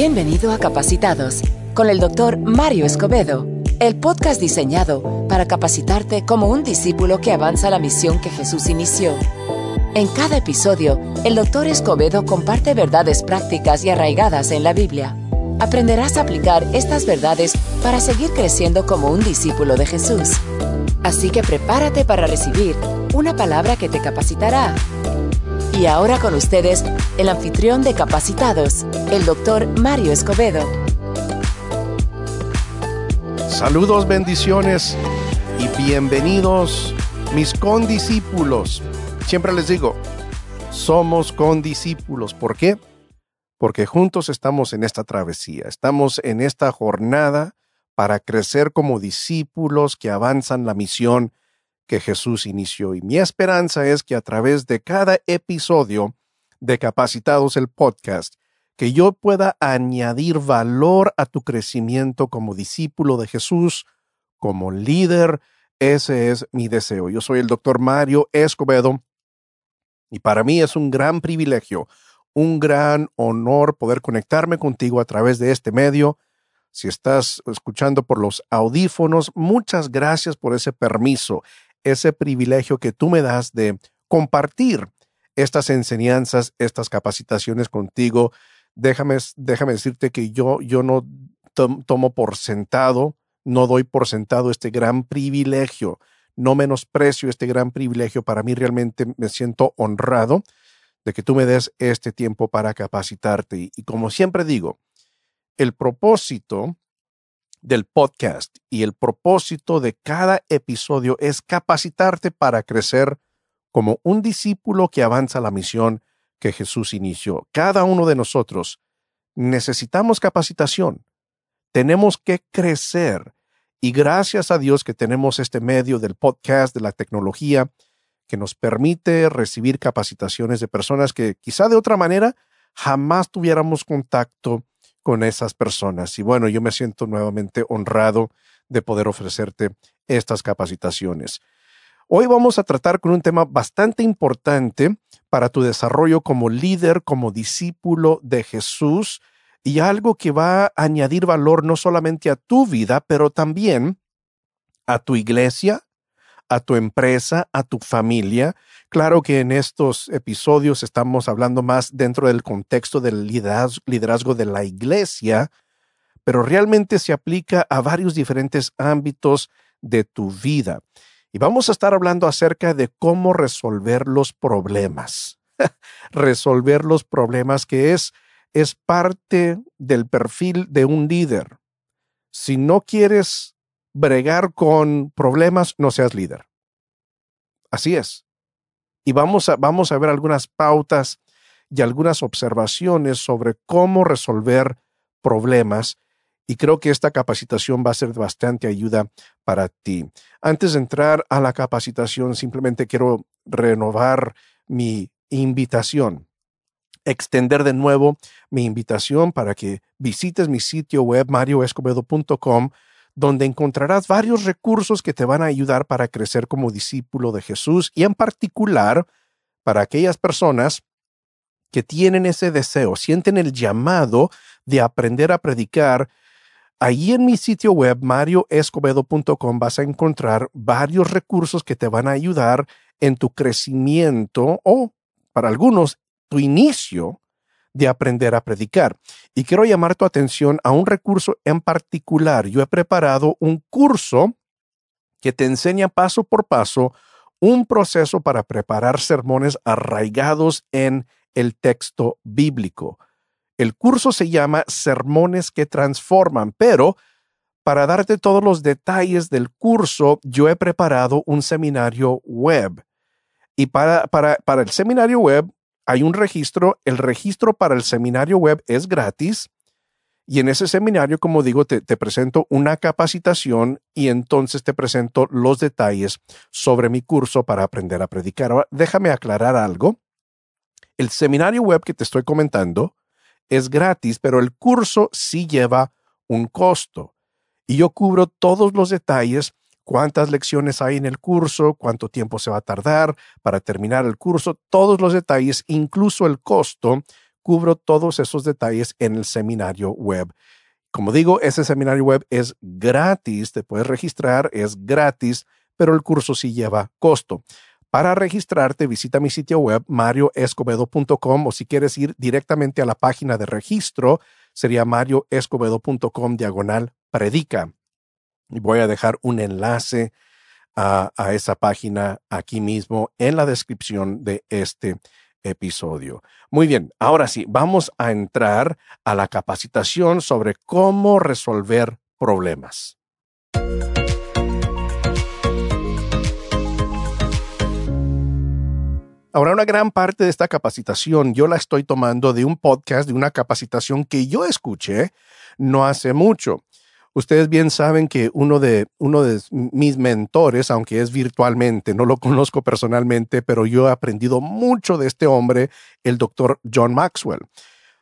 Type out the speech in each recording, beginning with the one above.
Bienvenido a Capacitados con el doctor Mario Escobedo, el podcast diseñado para capacitarte como un discípulo que avanza la misión que Jesús inició. En cada episodio, el doctor Escobedo comparte verdades prácticas y arraigadas en la Biblia. Aprenderás a aplicar estas verdades para seguir creciendo como un discípulo de Jesús. Así que prepárate para recibir una palabra que te capacitará. Y ahora con ustedes, el anfitrión de Capacitados, el doctor Mario Escobedo. Saludos, bendiciones y bienvenidos mis condiscípulos. Siempre les digo, somos condiscípulos. ¿Por qué? Porque juntos estamos en esta travesía, estamos en esta jornada para crecer como discípulos que avanzan la misión que Jesús inició. Y mi esperanza es que a través de cada episodio de Capacitados el podcast, que yo pueda añadir valor a tu crecimiento como discípulo de Jesús, como líder. Ese es mi deseo. Yo soy el doctor Mario Escobedo y para mí es un gran privilegio, un gran honor poder conectarme contigo a través de este medio. Si estás escuchando por los audífonos, muchas gracias por ese permiso ese privilegio que tú me das de compartir estas enseñanzas, estas capacitaciones contigo. Déjame, déjame decirte que yo, yo no tomo por sentado, no doy por sentado este gran privilegio, no menosprecio este gran privilegio. Para mí realmente me siento honrado de que tú me des este tiempo para capacitarte. y como siempre digo, el propósito del podcast y el propósito de cada episodio es capacitarte para crecer como un discípulo que avanza la misión que Jesús inició. Cada uno de nosotros necesitamos capacitación. Tenemos que crecer. Y gracias a Dios que tenemos este medio del podcast, de la tecnología, que nos permite recibir capacitaciones de personas que quizá de otra manera jamás tuviéramos contacto con esas personas. Y bueno, yo me siento nuevamente honrado de poder ofrecerte estas capacitaciones. Hoy vamos a tratar con un tema bastante importante para tu desarrollo como líder, como discípulo de Jesús y algo que va a añadir valor no solamente a tu vida, pero también a tu iglesia, a tu empresa, a tu familia Claro que en estos episodios estamos hablando más dentro del contexto del liderazgo, de la iglesia, pero realmente se aplica a varios diferentes ámbitos de tu vida. Y vamos a estar hablando acerca de cómo resolver los problemas. resolver los problemas que es, es parte del perfil de un líder. Si no quieres bregar con problemas, no seas líder. Así es y vamos a, vamos a ver algunas pautas y algunas observaciones sobre cómo resolver problemas y creo que esta capacitación va a ser bastante ayuda para ti. Antes de entrar a la capacitación, simplemente quiero renovar mi invitación, extender de nuevo mi invitación para que visites mi sitio web marioescobedo.com donde encontrarás varios recursos que te van a ayudar para crecer como discípulo de Jesús y en particular para aquellas personas que tienen ese deseo, sienten el llamado de aprender a predicar. Ahí en mi sitio web, marioescobedo.com, vas a encontrar varios recursos que te van a ayudar en tu crecimiento o, para algunos, tu inicio de aprender a predicar. Y quiero llamar tu atención a un recurso en particular. Yo he preparado un curso que te enseña paso por paso un proceso para preparar sermones arraigados en el texto bíblico. El curso se llama Sermones que Transforman, pero para darte todos los detalles del curso, yo he preparado un seminario web. Y para, para, para el seminario web hay un registro, el registro para el seminario web es gratis y en ese seminario, como digo, te, presento una capacitación y entonces te presento los detalles sobre mi curso para aprender a predicar. Ahora, déjame aclarar algo. El seminario web que te estoy comentando es gratis, pero el curso sí lleva un costo. Y yo cubro todos los detalles cuántas lecciones hay en el curso, cuánto tiempo se va a tardar para terminar el curso, todos los detalles, incluso el costo, cubro todos esos detalles en el seminario web. Como digo, ese seminario web es gratis, te puedes registrar, es gratis, pero el curso sí lleva costo. Para registrarte, visita mi sitio web marioescobedo.com o si quieres ir directamente a la página de registro, sería marioescobedo.com diagonal predica. Y voy a dejar un enlace a, a, esa página aquí mismo en la descripción de este episodio. Muy bien, ahora sí, vamos a entrar a la capacitación sobre cómo resolver problemas. Ahora, una gran parte de esta capacitación yo la estoy tomando de un podcast, de una capacitación que yo escuché no hace mucho. Ustedes bien saben que uno de, uno de mis mentores, aunque es virtualmente, no lo conozco personalmente, pero yo he aprendido mucho de este hombre, el doctor John Maxwell.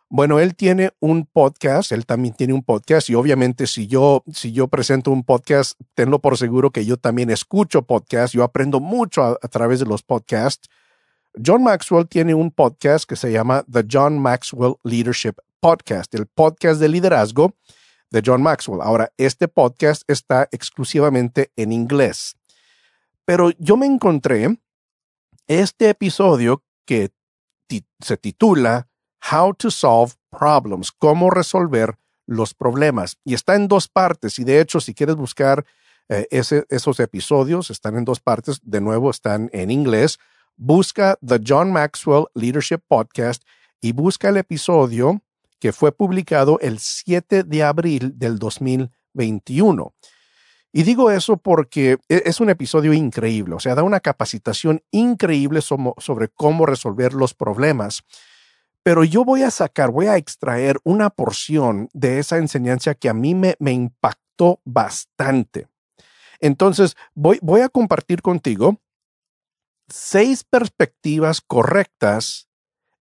Bueno, él tiene un podcast, él también tiene un podcast y obviamente si yo, si yo presento un podcast, tenlo por seguro que yo también escucho podcast, yo aprendo mucho a, a través de los podcasts. John Maxwell tiene un podcast que se llama The John Maxwell Leadership Podcast, el podcast de liderazgo de John Maxwell. Ahora, este podcast está exclusivamente en inglés, pero yo me encontré este episodio que se titula How to Solve Problems, cómo resolver los problemas. Y está en dos partes. Y de hecho, si quieres buscar eh, esos episodios, están en dos partes. De nuevo, están en inglés busca The John Maxwell Leadership Podcast y busca el episodio que fue publicado el 7 de abril del 2021. Y digo eso porque e-, es un episodio increíble, o sea, da una capacitación increíble sobre cómo resolver los problemas. Pero yo voy a sacar, voy a extraer una porción de esa enseñanza que a mí me, me impactó bastante. Entonces, voy, voy a compartir contigo seis perspectivas correctas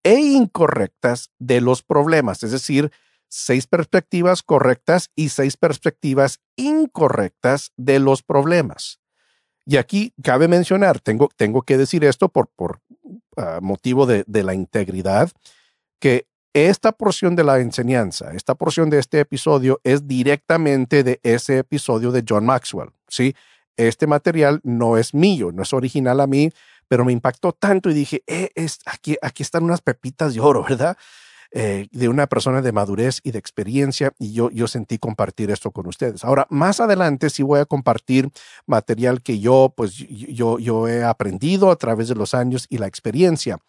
e incorrectas de los problemas, es decir, seis perspectivas correctas y seis perspectivas incorrectas de los problemas. Y aquí cabe mencionar, tengo, tengo que decir esto por, por uh, motivo de, de la integridad, que esta porción de la enseñanza, esta porción de este episodio es directamente de ese episodio de John Maxwell, ¿sí? Este material no es mío, no es original a mí, pero me impactó tanto y dije, eh, es, aquí, aquí están unas pepitas de oro, ¿verdad? Eh, de una persona de madurez y de experiencia y yo, yo sentí compartir esto con ustedes. Ahora, más adelante sí voy a compartir material que yo, pues yo, yo he aprendido a través de los años y la experiencia.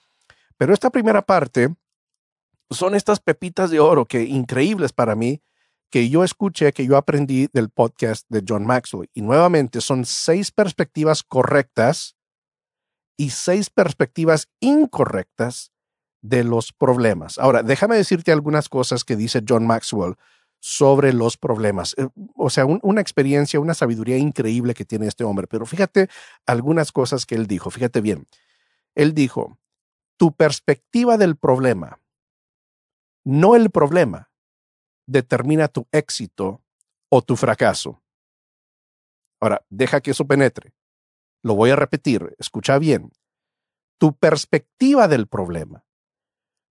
Pero esta primera parte son estas pepitas de oro que increíbles para mí que yo escuché, que yo aprendí del podcast de John Maxwell. Y nuevamente son seis perspectivas correctas y seis perspectivas incorrectas de los problemas. Ahora, déjame decirte algunas cosas que dice John Maxwell sobre los problemas. Eh, o sea, una experiencia, una sabiduría increíble que tiene este hombre. Pero fíjate algunas cosas que él dijo. Fíjate bien. Él dijo, tu perspectiva del problema, no el problema, determina tu éxito o tu fracaso. Ahora, deja que eso penetre. Lo voy a repetir, escucha bien. Tu perspectiva del problema,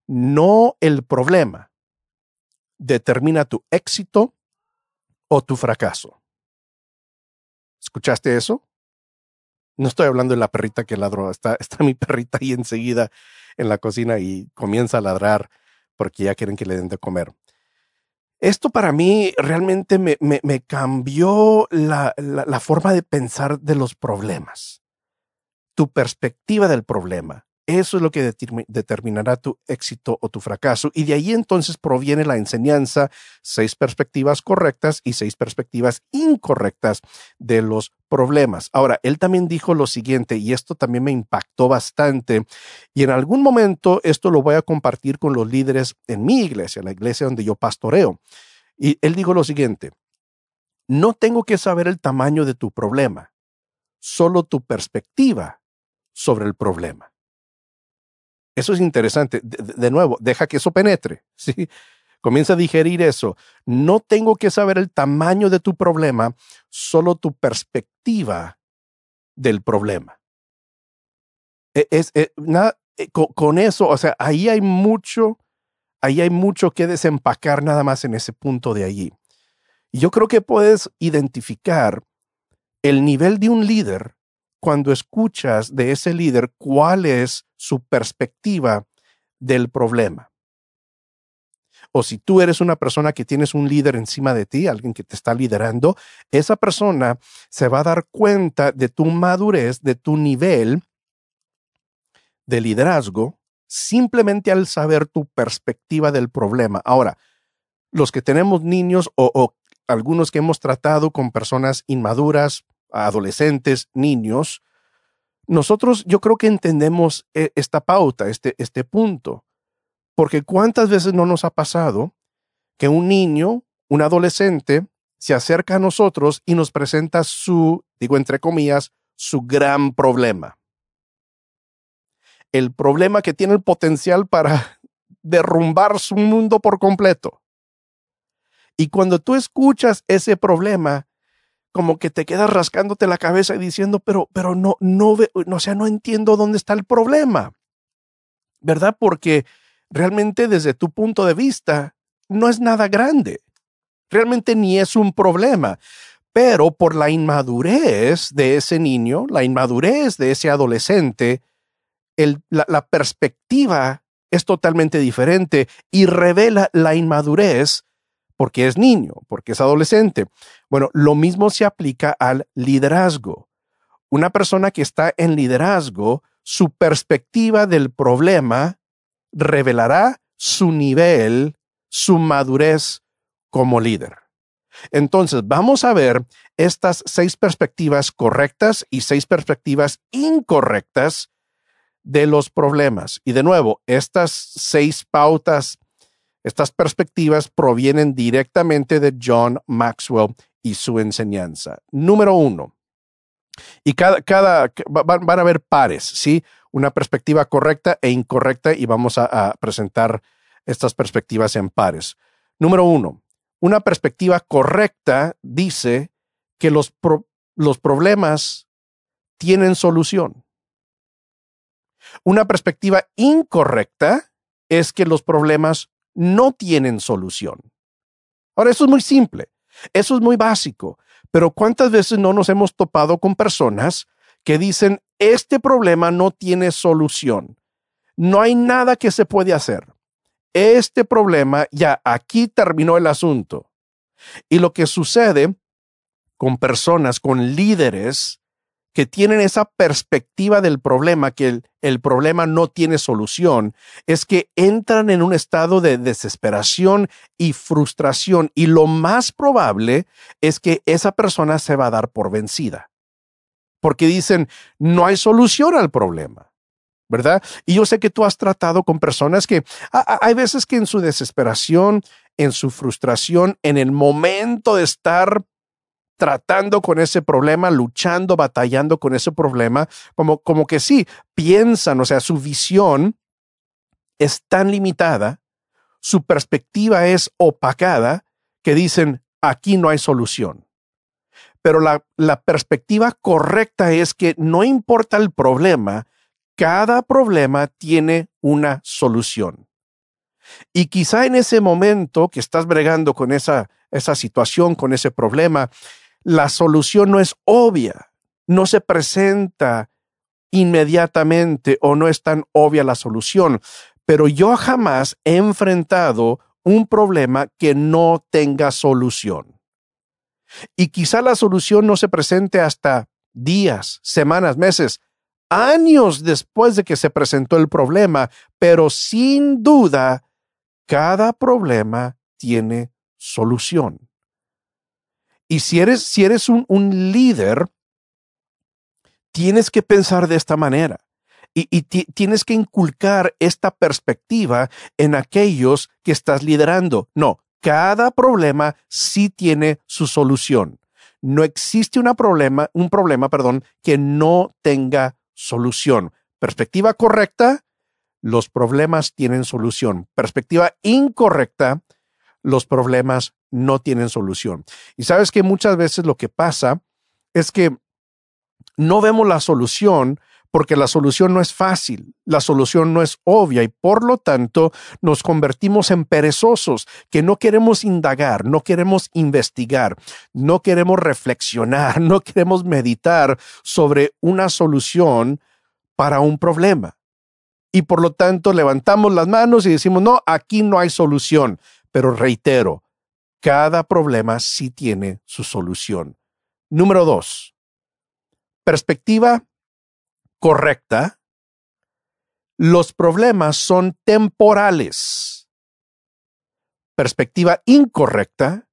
no el problema, determina tu éxito o tu fracaso. ¿Escuchaste eso? No estoy hablando de la perrita que ladró, está, está mi perrita ahí enseguida en la cocina y comienza a ladrar porque ya quieren que le den de comer. Esto para mí realmente me, cambió la, forma de pensar de los problemas, tu perspectiva del problema. Eso es lo que determinará tu éxito o tu fracaso. Y de ahí entonces proviene la enseñanza, seis perspectivas correctas y seis perspectivas incorrectas de los problemas. Ahora, él también dijo lo siguiente, y esto también me impactó bastante, y en algún momento esto lo voy a compartir con los líderes en mi iglesia, la iglesia donde yo pastoreo. Y él dijo lo siguiente, no tengo que saber el tamaño de tu problema, solo tu perspectiva sobre el problema. Eso es interesante. De, nuevo, deja que eso penetre. ¿sí? Comienza a digerir eso. No tengo que saber el tamaño de tu problema, solo tu perspectiva del problema. E, es, e, nada, e, con, eso, o sea, ahí hay mucho, ahí hay mucho que desempacar nada más en ese punto de allí. Yo creo que puedes identificar el nivel de un líder cuando escuchas de ese líder cuál es su perspectiva del problema. O si tú eres una persona que tienes un líder encima de ti, alguien que te está liderando, esa persona se va a dar cuenta de tu madurez, de tu nivel de liderazgo, simplemente al saber tu perspectiva del problema. Ahora, los que tenemos niños o, algunos que hemos tratado con personas inmaduras, adolescentes, niños, nosotros yo creo que entendemos eh, esta pauta, este, este punto. Porque cuántas veces no nos ha pasado que un niño, un adolescente, se acerca a nosotros y nos presenta su, digo entre comillas, su gran problema. El problema que tiene el potencial para derrumbar su mundo por completo. Y cuando tú escuchas ese problema, como que te quedas rascándote la cabeza y diciendo, pero, pero no, no, no, sea, no entiendo dónde está el problema. ¿Verdad? Porque realmente desde tu punto de vista no es nada grande. Realmente ni es un problema. Pero por la inmadurez de ese niño, la inmadurez de ese adolescente, el, la perspectiva es totalmente diferente y revela la inmadurez porque es niño, porque es adolescente. Bueno, lo mismo se aplica al liderazgo. Una persona que está en liderazgo, su perspectiva del problema revelará su nivel, su madurez como líder. Entonces, vamos a ver estas seis perspectivas correctas y seis perspectivas incorrectas de los problemas. Y de nuevo, estas seis pautas estas perspectivas provienen directamente de John Maxwell y su enseñanza. Número uno, y cada, cada van, a haber pares, ¿sí? Una perspectiva correcta e incorrecta y vamos a, presentar estas perspectivas en pares. Número uno, una perspectiva correcta dice que los, los problemas tienen solución. Una perspectiva incorrecta es que los problemas no tienen solución. Ahora, eso es muy simple, eso es muy básico, pero ¿cuántas veces no nos hemos topado con personas que dicen, este problema no tiene solución? No hay nada que se puede hacer. Este problema, ya aquí terminó el asunto. Y lo que sucede con personas, con líderes que tienen esa perspectiva del problema, que el, problema no tiene solución, es que entran en un estado de desesperación y frustración y lo más probable es que esa persona se va a dar por vencida. Porque dicen, no hay solución al problema. ¿verdad? Y yo sé que tú has tratado con personas que hay veces que en su desesperación, en su frustración, en el momento de estar tratando con ese problema, luchando, batallando con ese problema, como, como que sí, piensan, o sea, su visión es tan limitada, su perspectiva es opacada, que dicen, aquí no hay solución. Pero la, la perspectiva correcta es que no importa el problema, cada problema tiene una solución. Y quizá en ese momento que estás bregando con esa, esa situación, con ese problema, la solución no es obvia, no se presenta inmediatamente o no es tan obvia la solución, pero yo jamás he enfrentado un problema que no tenga solución. Y quizá la solución no se presente hasta días, semanas, meses, años después de que se presentó el problema, pero sin duda, cada problema tiene solución. Y si eres, si eres un, un líder, tienes que pensar de esta manera. Y, y tienes que inculcar esta perspectiva en aquellos que estás liderando. No, cada problema sí tiene su solución. No existe una problema, un problema, perdón, que no tenga solución. Perspectiva correcta, los problemas tienen solución. Perspectiva incorrecta, los problemas no tienen solución. Y sabes que muchas veces lo que pasa es que no vemos la solución porque la solución no es fácil, la solución no es obvia y por lo tanto nos convertimos en perezosos, que no queremos indagar, no queremos investigar, no queremos reflexionar, no queremos meditar sobre una solución para un problema. Y por lo tanto levantamos las manos y decimos, no, aquí no hay solución. Pero reitero, cada problema sí tiene su solución. Número dos, perspectiva correcta. Los problemas son temporales. Perspectiva incorrecta.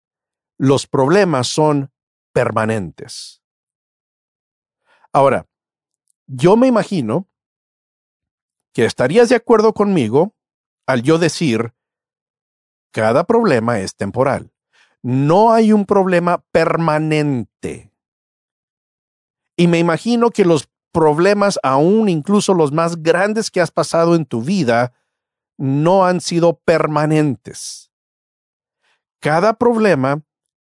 Los problemas son permanentes. Ahora, yo me imagino que estarías de acuerdo conmigo al yo decir, cada problema es temporal. No hay un problema permanente. Y me imagino que los problemas, aún incluso los más grandes que has pasado en tu vida, no han sido permanentes. Cada problema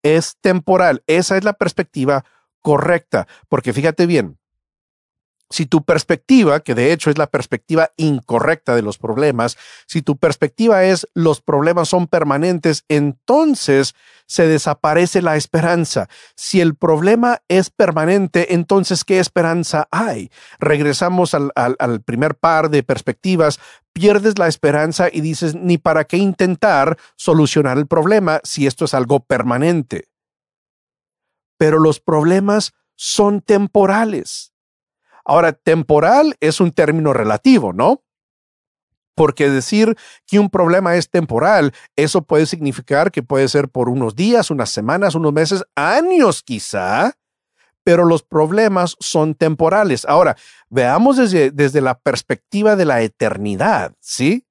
es temporal. Esa es la perspectiva correcta, porque fíjate bien, si tu perspectiva, que de hecho es la perspectiva incorrecta de los problemas, si tu perspectiva es los problemas son permanentes, entonces se desaparece la esperanza. Si el problema es permanente, entonces ¿qué esperanza hay? Regresamos al, al primer par de perspectivas, pierdes la esperanza y dices, ni para qué intentar solucionar el problema si esto es algo permanente. Pero los problemas son temporales Ahora, temporal es un término relativo, ¿no? Porque decir que un problema es temporal, eso puede significar que puede ser por unos días, unas semanas, unos meses, años quizá, pero los problemas son temporales. Ahora, veamos desde, desde la perspectiva de la eternidad, ¿sí?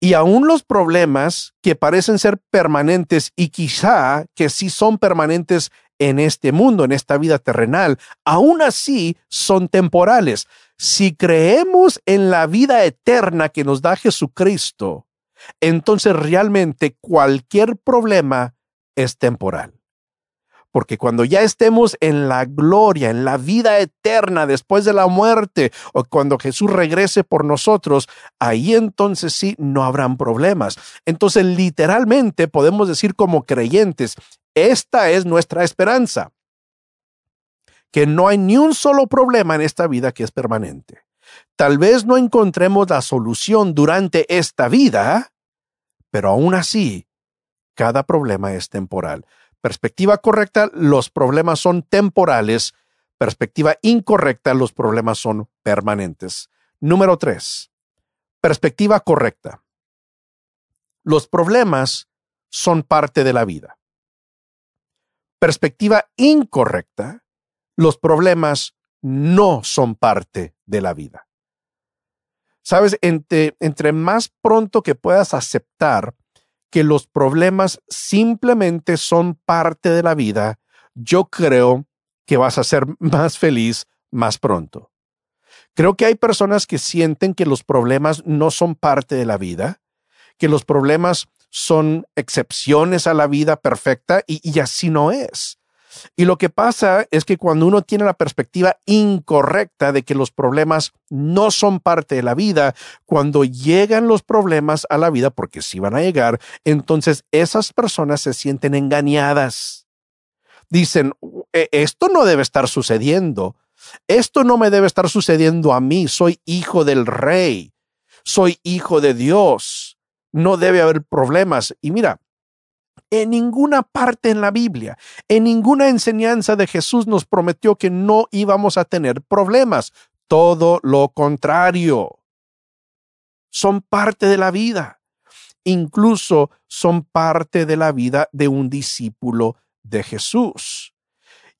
Y aún los problemas que parecen ser permanentes y quizá que sí son permanentes en este mundo, en esta vida terrenal, aún así son temporales. Si creemos en la vida eterna que nos da Jesucristo, entonces realmente cualquier problema es temporal. Porque cuando ya estemos en la gloria, en la vida eterna después de la muerte, o cuando Jesús regrese por nosotros, ahí entonces sí no habrán problemas. Entonces literalmente podemos decir como creyentes, esta es nuestra esperanza, que no hay ni un solo problema en esta vida que es permanente. Tal vez no encontremos la solución durante esta vida, pero aún así, cada problema es temporal. Perspectiva correcta, los problemas son temporales. Perspectiva incorrecta, los problemas son permanentes. Número tres, perspectiva correcta. Los problemas son parte de la vida perspectiva incorrecta, los problemas no son parte de la vida. Sabes, entre, entre más pronto que puedas aceptar que los problemas simplemente son parte de la vida, yo creo que vas a ser más feliz más pronto. Creo que hay personas que sienten que los problemas no son parte de la vida, que los problemas son excepciones a la vida perfecta y, así no es. Y lo que pasa es que cuando uno tiene la perspectiva incorrecta de que los problemas no son parte de la vida, cuando llegan los problemas a la vida, porque sí van a llegar, entonces esas personas se sienten engañadas. Dicen, e, esto no debe estar sucediendo. Esto no me debe estar sucediendo a mí. Soy hijo del rey. Soy hijo de Dios no debe haber problemas. Y mira, en ninguna parte en la Biblia, en ninguna enseñanza de Jesús nos prometió que no íbamos a tener problemas. Todo lo contrario. Son parte de la vida. Incluso son parte de la vida de un discípulo de Jesús.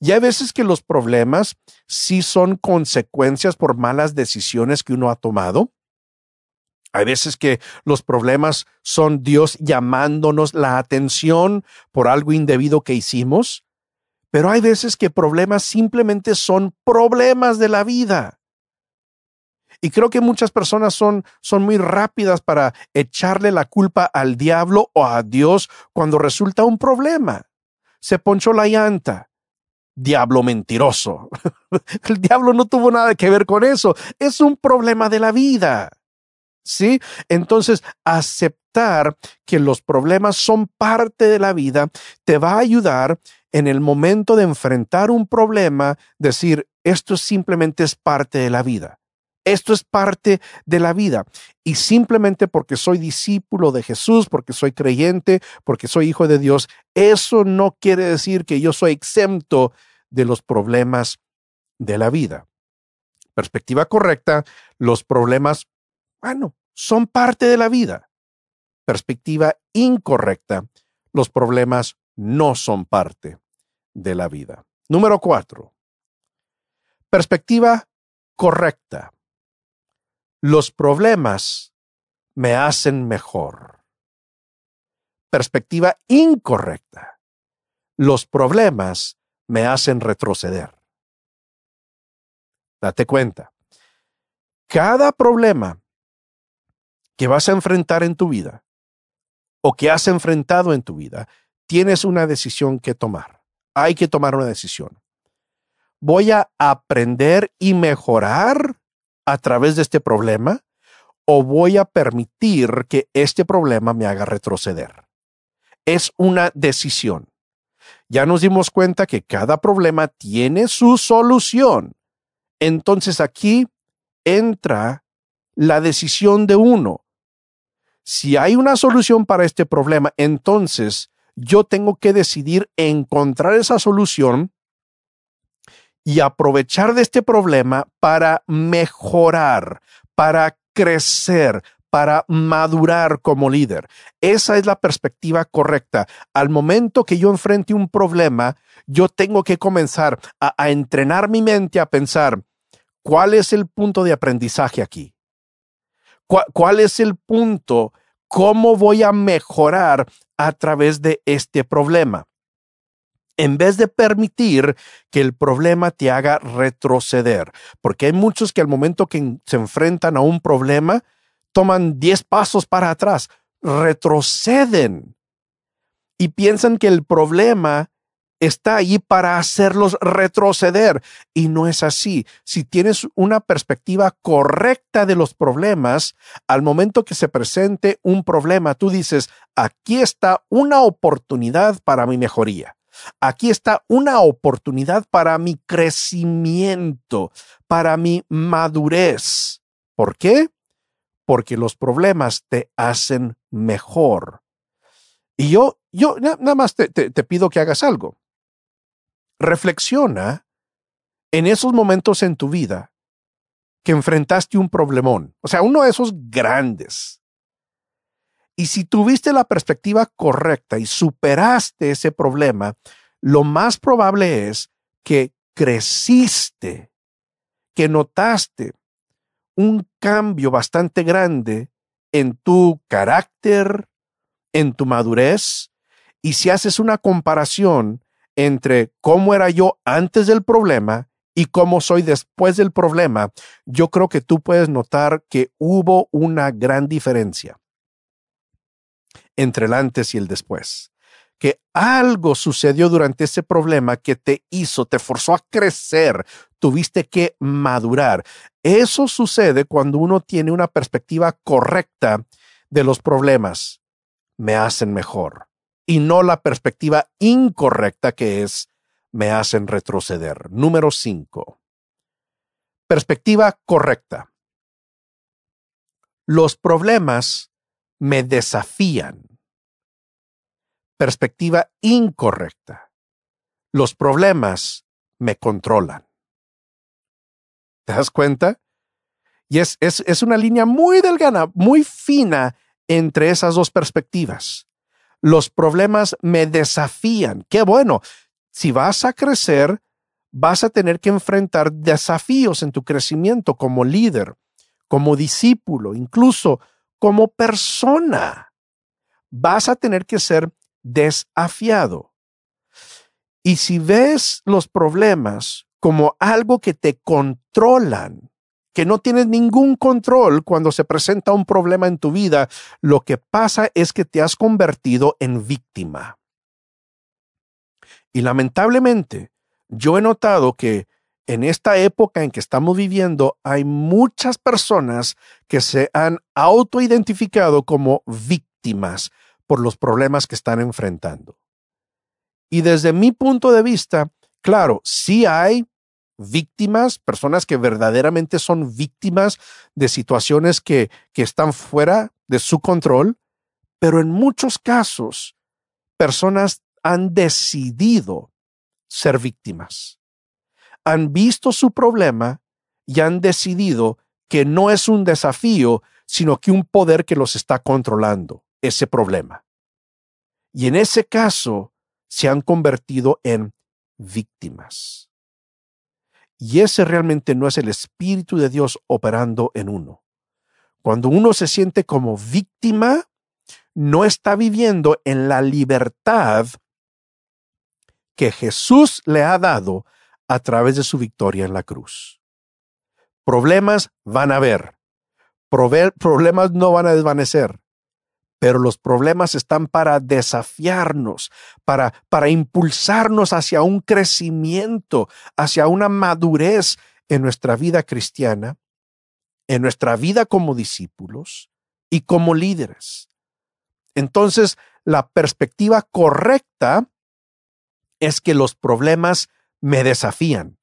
Y hay veces que los problemas sí son consecuencias por malas decisiones que uno ha tomado. Hay veces que los problemas son Dios llamándonos la atención por algo indebido que hicimos, pero hay veces que problemas simplemente son problemas de la vida. Y creo que muchas personas son, son muy rápidas para echarle la culpa al diablo o a Dios cuando resulta un problema. Se ponchó la llanta. diablo mentiroso. El diablo no tuvo nada que ver con eso. Es un problema de la vida. ¿Sí? Entonces, aceptar que los problemas son parte de la vida te va a ayudar en el momento de enfrentar un problema, decir, esto simplemente es parte de la vida. Esto es parte de la vida. Y simplemente porque soy discípulo de Jesús, porque soy creyente, porque soy hijo de Dios, eso no quiere decir que yo soy exento de los problemas de la vida. Perspectiva correcta, los problemas, bueno, son parte de la vida. Perspectiva incorrecta, los problemas no son parte de la vida. Número cuatro, perspectiva correcta. Los problemas me hacen mejor. Perspectiva incorrecta. Los problemas me hacen retroceder. Date cuenta. Cada problema que vas a enfrentar en tu vida o que has enfrentado en tu vida, tienes una decisión que tomar. Hay que tomar una decisión. ¿Voy a aprender y mejorar a través de este problema o voy a permitir que este problema me haga retroceder. Es una decisión. Ya nos dimos cuenta que cada problema tiene su solución. Entonces aquí entra la decisión de uno. Si hay una solución para este problema, entonces yo tengo que decidir encontrar esa solución y aprovechar de este problema para mejorar, para crecer, para madurar como líder. Esa es la perspectiva correcta. Al momento que yo enfrente un problema, yo tengo que comenzar a, entrenar mi mente a pensar, ¿cuál es el punto de aprendizaje aquí? ¿Cuál es el punto? ¿Cómo voy a mejorar a través de este problema? en vez de permitir que el problema te haga retroceder. Porque hay muchos que al momento que se enfrentan a un problema, toman 10 pasos para atrás, retroceden y piensan que el problema está ahí para hacerlos retroceder. Y no es así. Si tienes una perspectiva correcta de los problemas, al momento que se presente un problema, tú dices, aquí está una oportunidad para mi mejoría. Aquí está una oportunidad para mi crecimiento, para mi madurez. ¿Por qué? Porque los problemas te hacen mejor. Y yo, yo nada más te pido que hagas algo. Reflexiona en esos momentos en tu vida que enfrentaste un problemón, o sea, uno de esos grandes, y si tuviste la perspectiva correcta y superaste ese problema, lo más probable es que creciste, que notaste un cambio bastante grande en tu carácter, en tu madurez, y si haces una comparación entre cómo era yo antes del problema y cómo soy después del problema, yo creo que tú puedes notar que hubo una gran diferencia entre el antes y el después. Que algo sucedió durante ese problema que te hizo, te forzó a crecer, tuviste que madurar. Eso sucede cuando uno tiene una perspectiva correcta de los problemas. Me hacen mejor. Y no la perspectiva incorrecta que es me hacen retroceder. Número 5. Perspectiva correcta. Los problemas me desafían. Perspectiva incorrecta. Los problemas me controlan. ¿Te das cuenta? Y es, es, es una línea muy delgada, muy fina entre esas dos perspectivas. Los problemas me desafían. Qué bueno. Si vas a crecer, vas a tener que enfrentar desafíos en tu crecimiento como líder, como discípulo, incluso como persona. Vas a tener que ser desafiado. Y si ves los problemas como algo que te controlan, que no tienes ningún control cuando se presenta un problema en tu vida, lo que pasa es que te has convertido en víctima. Y lamentablemente, yo he notado que en esta época en que estamos viviendo hay muchas personas que se han autoidentificado como víctimas por los problemas que están enfrentando. Y desde mi punto de vista, claro, sí hay víctimas, personas que verdaderamente son víctimas de situaciones que, que están fuera de su control, pero en muchos casos, personas han decidido ser víctimas. Han visto su problema y han decidido que no es un desafío, sino que un poder que los está controlando, ese problema. Y en ese caso, se han convertido en víctimas. Y ese realmente no es el Espíritu de Dios operando en uno. Cuando uno se siente como víctima, no está viviendo en la libertad que Jesús le ha dado a través de su victoria en la cruz. Problemas van a haber, problemas no van a desvanecer, pero los problemas están para desafiarnos, para, para impulsarnos hacia un crecimiento, hacia una madurez en nuestra vida cristiana, en nuestra vida como discípulos y como líderes. Entonces, la perspectiva correcta es que los problemas me desafían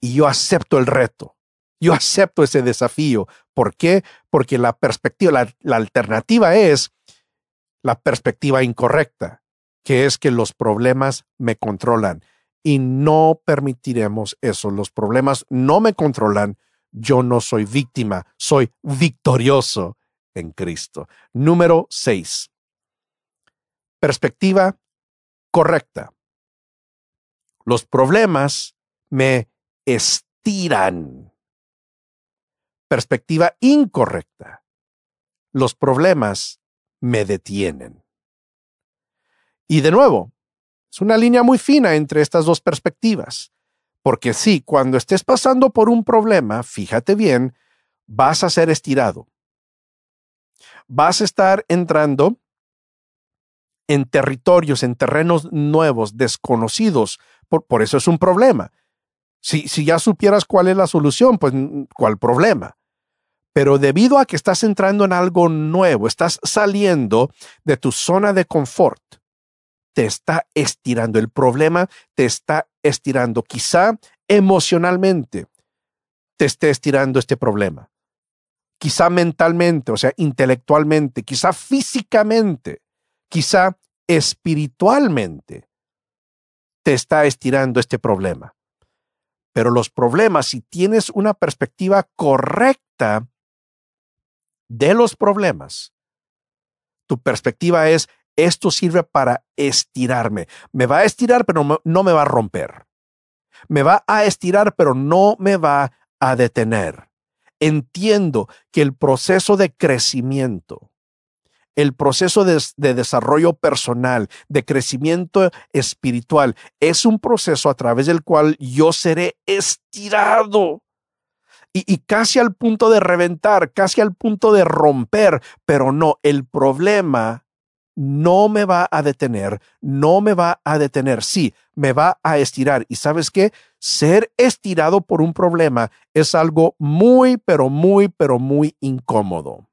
y yo acepto el reto. Yo acepto ese desafío. ¿Por qué? Porque la perspectiva, la, alternativa es la perspectiva incorrecta, que es que los problemas me controlan. Y no permitiremos eso. Los problemas no me controlan. Yo no soy víctima, soy victorioso en Cristo. Número 6. Perspectiva correcta. Los problemas me estiran. Perspectiva incorrecta. Los problemas me detienen. Y de nuevo, es una línea muy fina entre estas dos perspectivas. Porque sí, cuando estés pasando por un problema, fíjate bien, vas a ser estirado. Vas a estar entrando en territorios, en terrenos nuevos, desconocidos, por, eso es un problema. Si, si ya supieras cuál es la solución, pues cuál problema. Pero debido a que estás entrando en algo nuevo, estás saliendo de tu zona de confort, te está estirando. El problema te está estirando. Quizá emocionalmente te esté estirando este problema. Quizá mentalmente, o sea, intelectualmente, quizá físicamente, quizá espiritualmente te está estirando este problema. Pero los problemas, si tienes una perspectiva correcta de los problemas, tu perspectiva es, esto sirve para estirarme. Me va a estirar, pero no me va a romper. Me va a estirar, pero no me va a detener. Entiendo que el proceso de crecimiento el proceso de, desarrollo personal, de crecimiento espiritual, es un proceso a través del cual yo seré estirado. Y, y, casi al punto de reventar, casi al punto de romper, pero no, el problema no me va a detener, no me va a detener, sí, me va a estirar. Y sabes qué? Ser estirado por un problema es algo muy, pero muy, pero muy incómodo.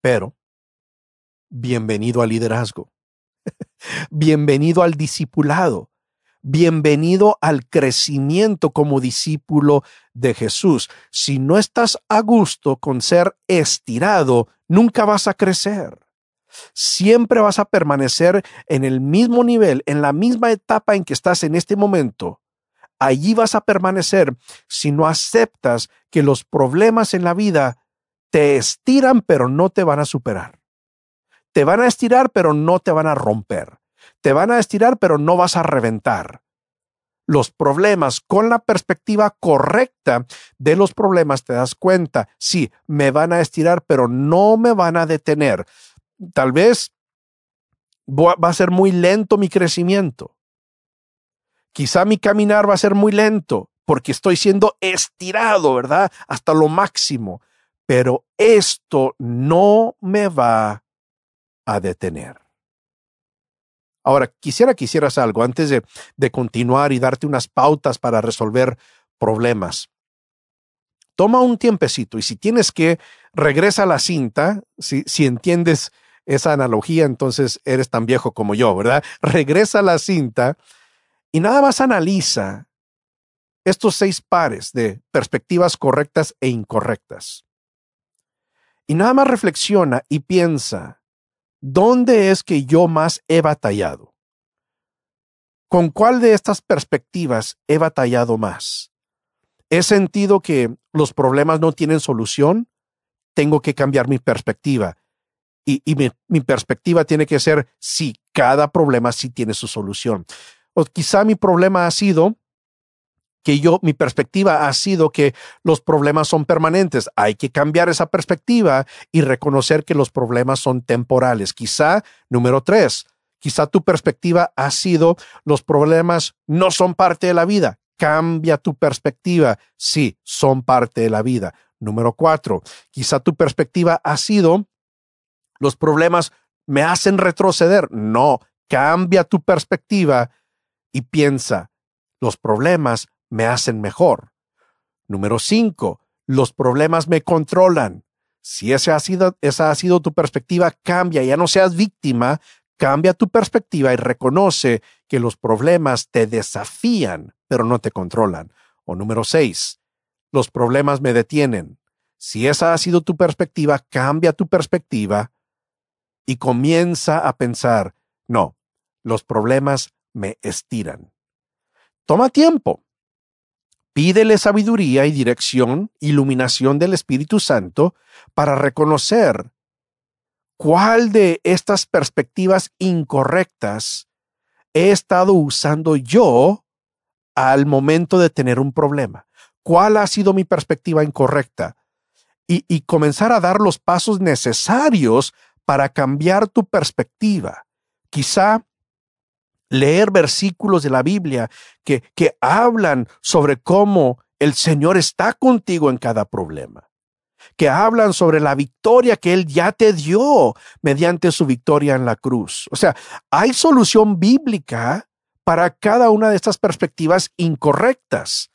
Pero, bienvenido al liderazgo, bienvenido al discipulado, bienvenido al crecimiento como discípulo de Jesús. Si no estás a gusto con ser estirado, nunca vas a crecer. Siempre vas a permanecer en el mismo nivel, en la misma etapa en que estás en este momento. Allí vas a permanecer si no aceptas que los problemas en la vida te estiran pero no te van a superar. Te van a estirar pero no te van a romper. Te van a estirar pero no vas a reventar. Los problemas con la perspectiva correcta de los problemas te das cuenta, sí, me van a estirar pero no me van a detener. Tal vez va a ser muy lento mi crecimiento. Quizá mi caminar va a ser muy lento porque estoy siendo estirado, ¿verdad? Hasta lo máximo pero esto no me va a detener. Ahora, quisiera que hicieras algo antes de, continuar y darte unas pautas para resolver problemas. Toma un tiempecito y si tienes que, regresa a la cinta, si, si entiendes esa analogía, entonces eres tan viejo como yo, ¿verdad? Regresa a la cinta y nada más analiza estos seis pares de perspectivas correctas e incorrectas. Y nada más reflexiona y piensa, ¿dónde es que yo más he batallado? ¿Con cuál de estas perspectivas he batallado más? ¿He sentido que los problemas no tienen solución? Tengo que cambiar mi perspectiva. Y, mi, perspectiva tiene que ser, sí, cada problema sí tiene su solución. O quizá mi problema ha sido que yo, mi perspectiva ha sido que los problemas son permanentes. Hay que cambiar esa perspectiva y reconocer que los problemas son temporales. Quizá, número tres, quizá tu perspectiva ha sido los problemas no son parte de la vida. Cambia tu perspectiva. Sí, son parte de la vida. Número cuatro, quizá tu perspectiva ha sido los problemas me hacen retroceder. No, cambia tu perspectiva y piensa, los problemas me hacen mejor. Número cinco, los problemas me controlan. Si esa ha, sido, esa ha sido tu perspectiva, cambia, ya no seas víctima, cambia tu perspectiva y reconoce que los problemas te desafían, pero no te controlan. O número seis, los problemas me detienen. Si esa ha sido tu perspectiva, cambia tu perspectiva y comienza a pensar, no, los problemas me estiran. Toma tiempo, Pídele sabiduría y dirección, iluminación del Espíritu Santo para reconocer cuál de estas perspectivas incorrectas he estado usando yo al momento de tener un problema. ¿Cuál ha sido mi perspectiva incorrecta? Y, y comenzar a dar los pasos necesarios para cambiar tu perspectiva. Quizá leer versículos de la Biblia que, que hablan sobre cómo el Señor está contigo en cada problema, que hablan sobre la victoria que Él ya te dio mediante su victoria en la cruz. O sea, hay solución bíblica para cada una de estas perspectivas incorrectas.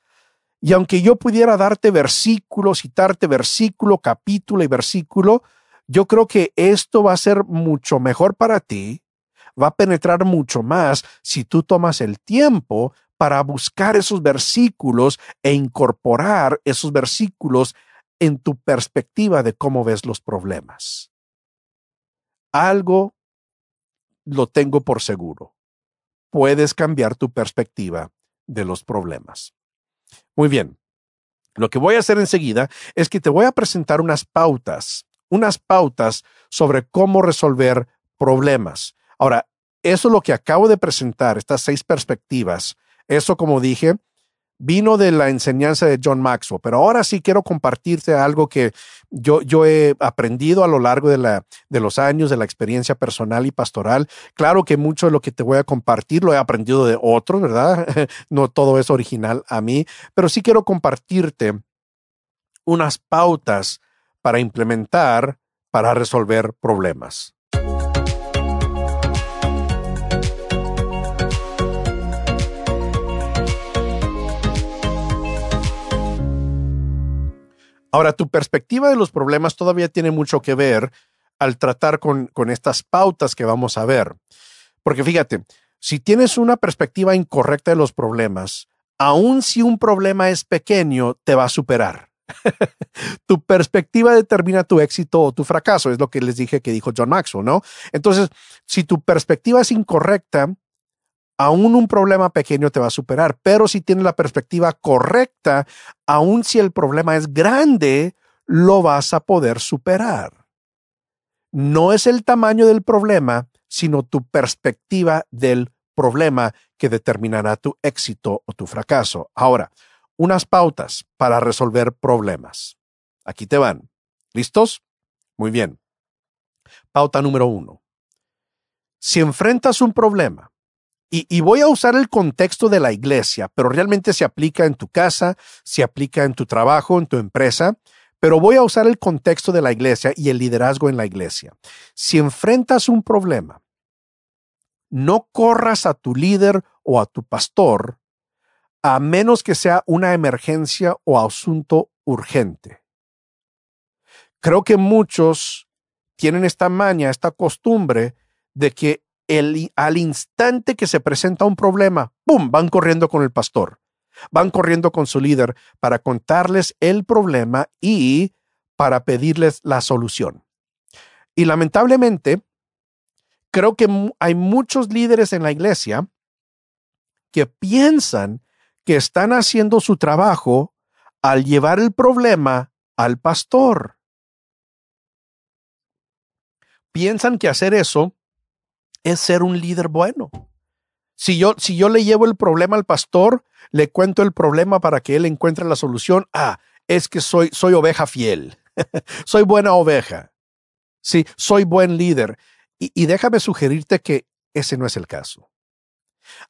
Y aunque yo pudiera darte versículo, citarte versículo, capítulo y versículo, yo creo que esto va a ser mucho mejor para ti va a penetrar mucho más si tú tomas el tiempo para buscar esos versículos e incorporar esos versículos en tu perspectiva de cómo ves los problemas. Algo lo tengo por seguro. Puedes cambiar tu perspectiva de los problemas. Muy bien. Lo que voy a hacer enseguida es que te voy a presentar unas pautas, unas pautas sobre cómo resolver problemas. Ahora, eso es lo que acabo de presentar, estas seis perspectivas. Eso, como dije, vino de la enseñanza de John Maxwell, pero ahora sí quiero compartirte algo que yo, yo he aprendido a lo largo de, la, de los años, de la experiencia personal y pastoral. Claro que mucho de lo que te voy a compartir lo he aprendido de otros, ¿verdad? no todo es original a mí, pero sí quiero compartirte unas pautas para implementar para resolver problemas. Ahora, tu perspectiva de los problemas todavía tiene mucho que ver al tratar con, con estas pautas que vamos a ver. Porque fíjate, si tienes una perspectiva incorrecta de los problemas, aun si un problema es pequeño, te va a superar. tu perspectiva determina tu éxito o tu fracaso, es lo que les dije que dijo John Maxwell, ¿no? Entonces, si tu perspectiva es incorrecta, aún un problema pequeño te va a superar, pero si tienes la perspectiva correcta, aun si el problema es grande, lo vas a poder superar. No es el tamaño del problema, sino tu perspectiva del problema que determinará tu éxito o tu fracaso. Ahora, unas pautas para resolver problemas. Aquí te van. ¿Listos? Muy bien. Pauta número uno. Si enfrentas un problema y, voy a usar el contexto de la iglesia, pero realmente se aplica en tu casa, se aplica en tu trabajo, en tu empresa, pero voy a usar el contexto de la iglesia y el liderazgo en la iglesia. Si enfrentas un problema, no corras a tu líder o a tu pastor a menos que sea una emergencia o asunto urgente. Creo que muchos tienen esta maña, esta costumbre de que el, al instante que se presenta un problema, ¡pum!, van corriendo con el pastor, van corriendo con su líder para contarles el problema y para pedirles la solución. Y lamentablemente, creo que hay muchos líderes en la iglesia que piensan que están haciendo su trabajo al llevar el problema al pastor. Piensan que hacer eso es ser un líder bueno. Si yo, si yo le llevo el problema al pastor, le cuento el problema para que él encuentre la solución. Ah, es que soy, soy oveja fiel. soy buena oveja. Sí, soy buen líder. Y, déjame sugerirte que ese no es el caso.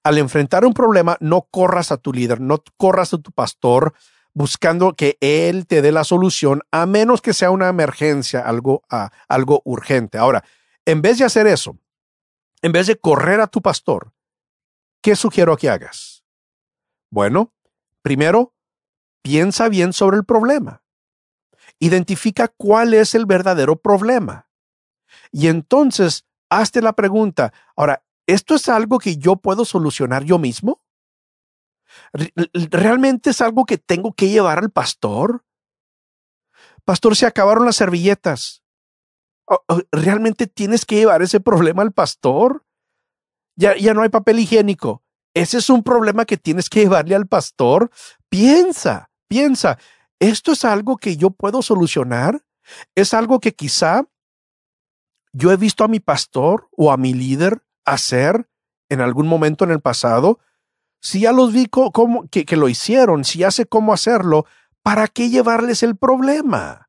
Al enfrentar un problema, no corras a tu líder, no corras a tu pastor buscando que él te dé la solución, a menos que sea una emergencia, algo, algo urgente. Ahora, en vez de hacer eso, en vez de correr a tu pastor, ¿qué sugiero que hagas? Bueno, primero, piensa bien sobre el problema. Identifica cuál es el verdadero problema. Y entonces, hazte la pregunta, ahora, ¿esto es algo que yo puedo solucionar yo mismo? ¿Realmente es algo que tengo que llevar al pastor? Pastor, se acabaron las servilletas. ¿Realmente tienes que llevar ese problema al pastor? Ya, ya no hay papel higiénico. ¿Ese es un problema que tienes que llevarle al pastor? Piensa, piensa. ¿Esto es algo que yo puedo solucionar? ¿Es algo que quizá yo he visto a mi pastor o a mi líder hacer en algún momento en el pasado, si ya los vi como, que, que lo hicieron, si ya sé cómo hacerlo, ¿para qué llevarles el problema?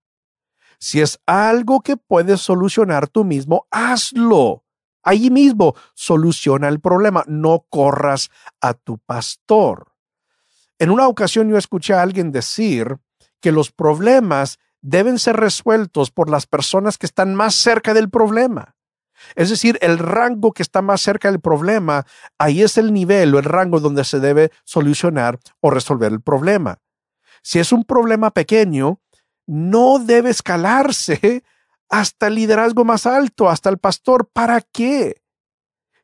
Si es algo que puedes solucionar tú mismo, hazlo. Allí mismo soluciona el problema, no corras a tu pastor. En una ocasión yo escuché a alguien decir que los problemas deben ser resueltos por las personas que están más cerca del problema. Es decir, el rango que está más cerca del problema, ahí es el nivel o el rango donde se debe solucionar o resolver el problema. Si es un problema pequeño, no debe escalarse hasta el liderazgo más alto, hasta el pastor. ¿Para qué?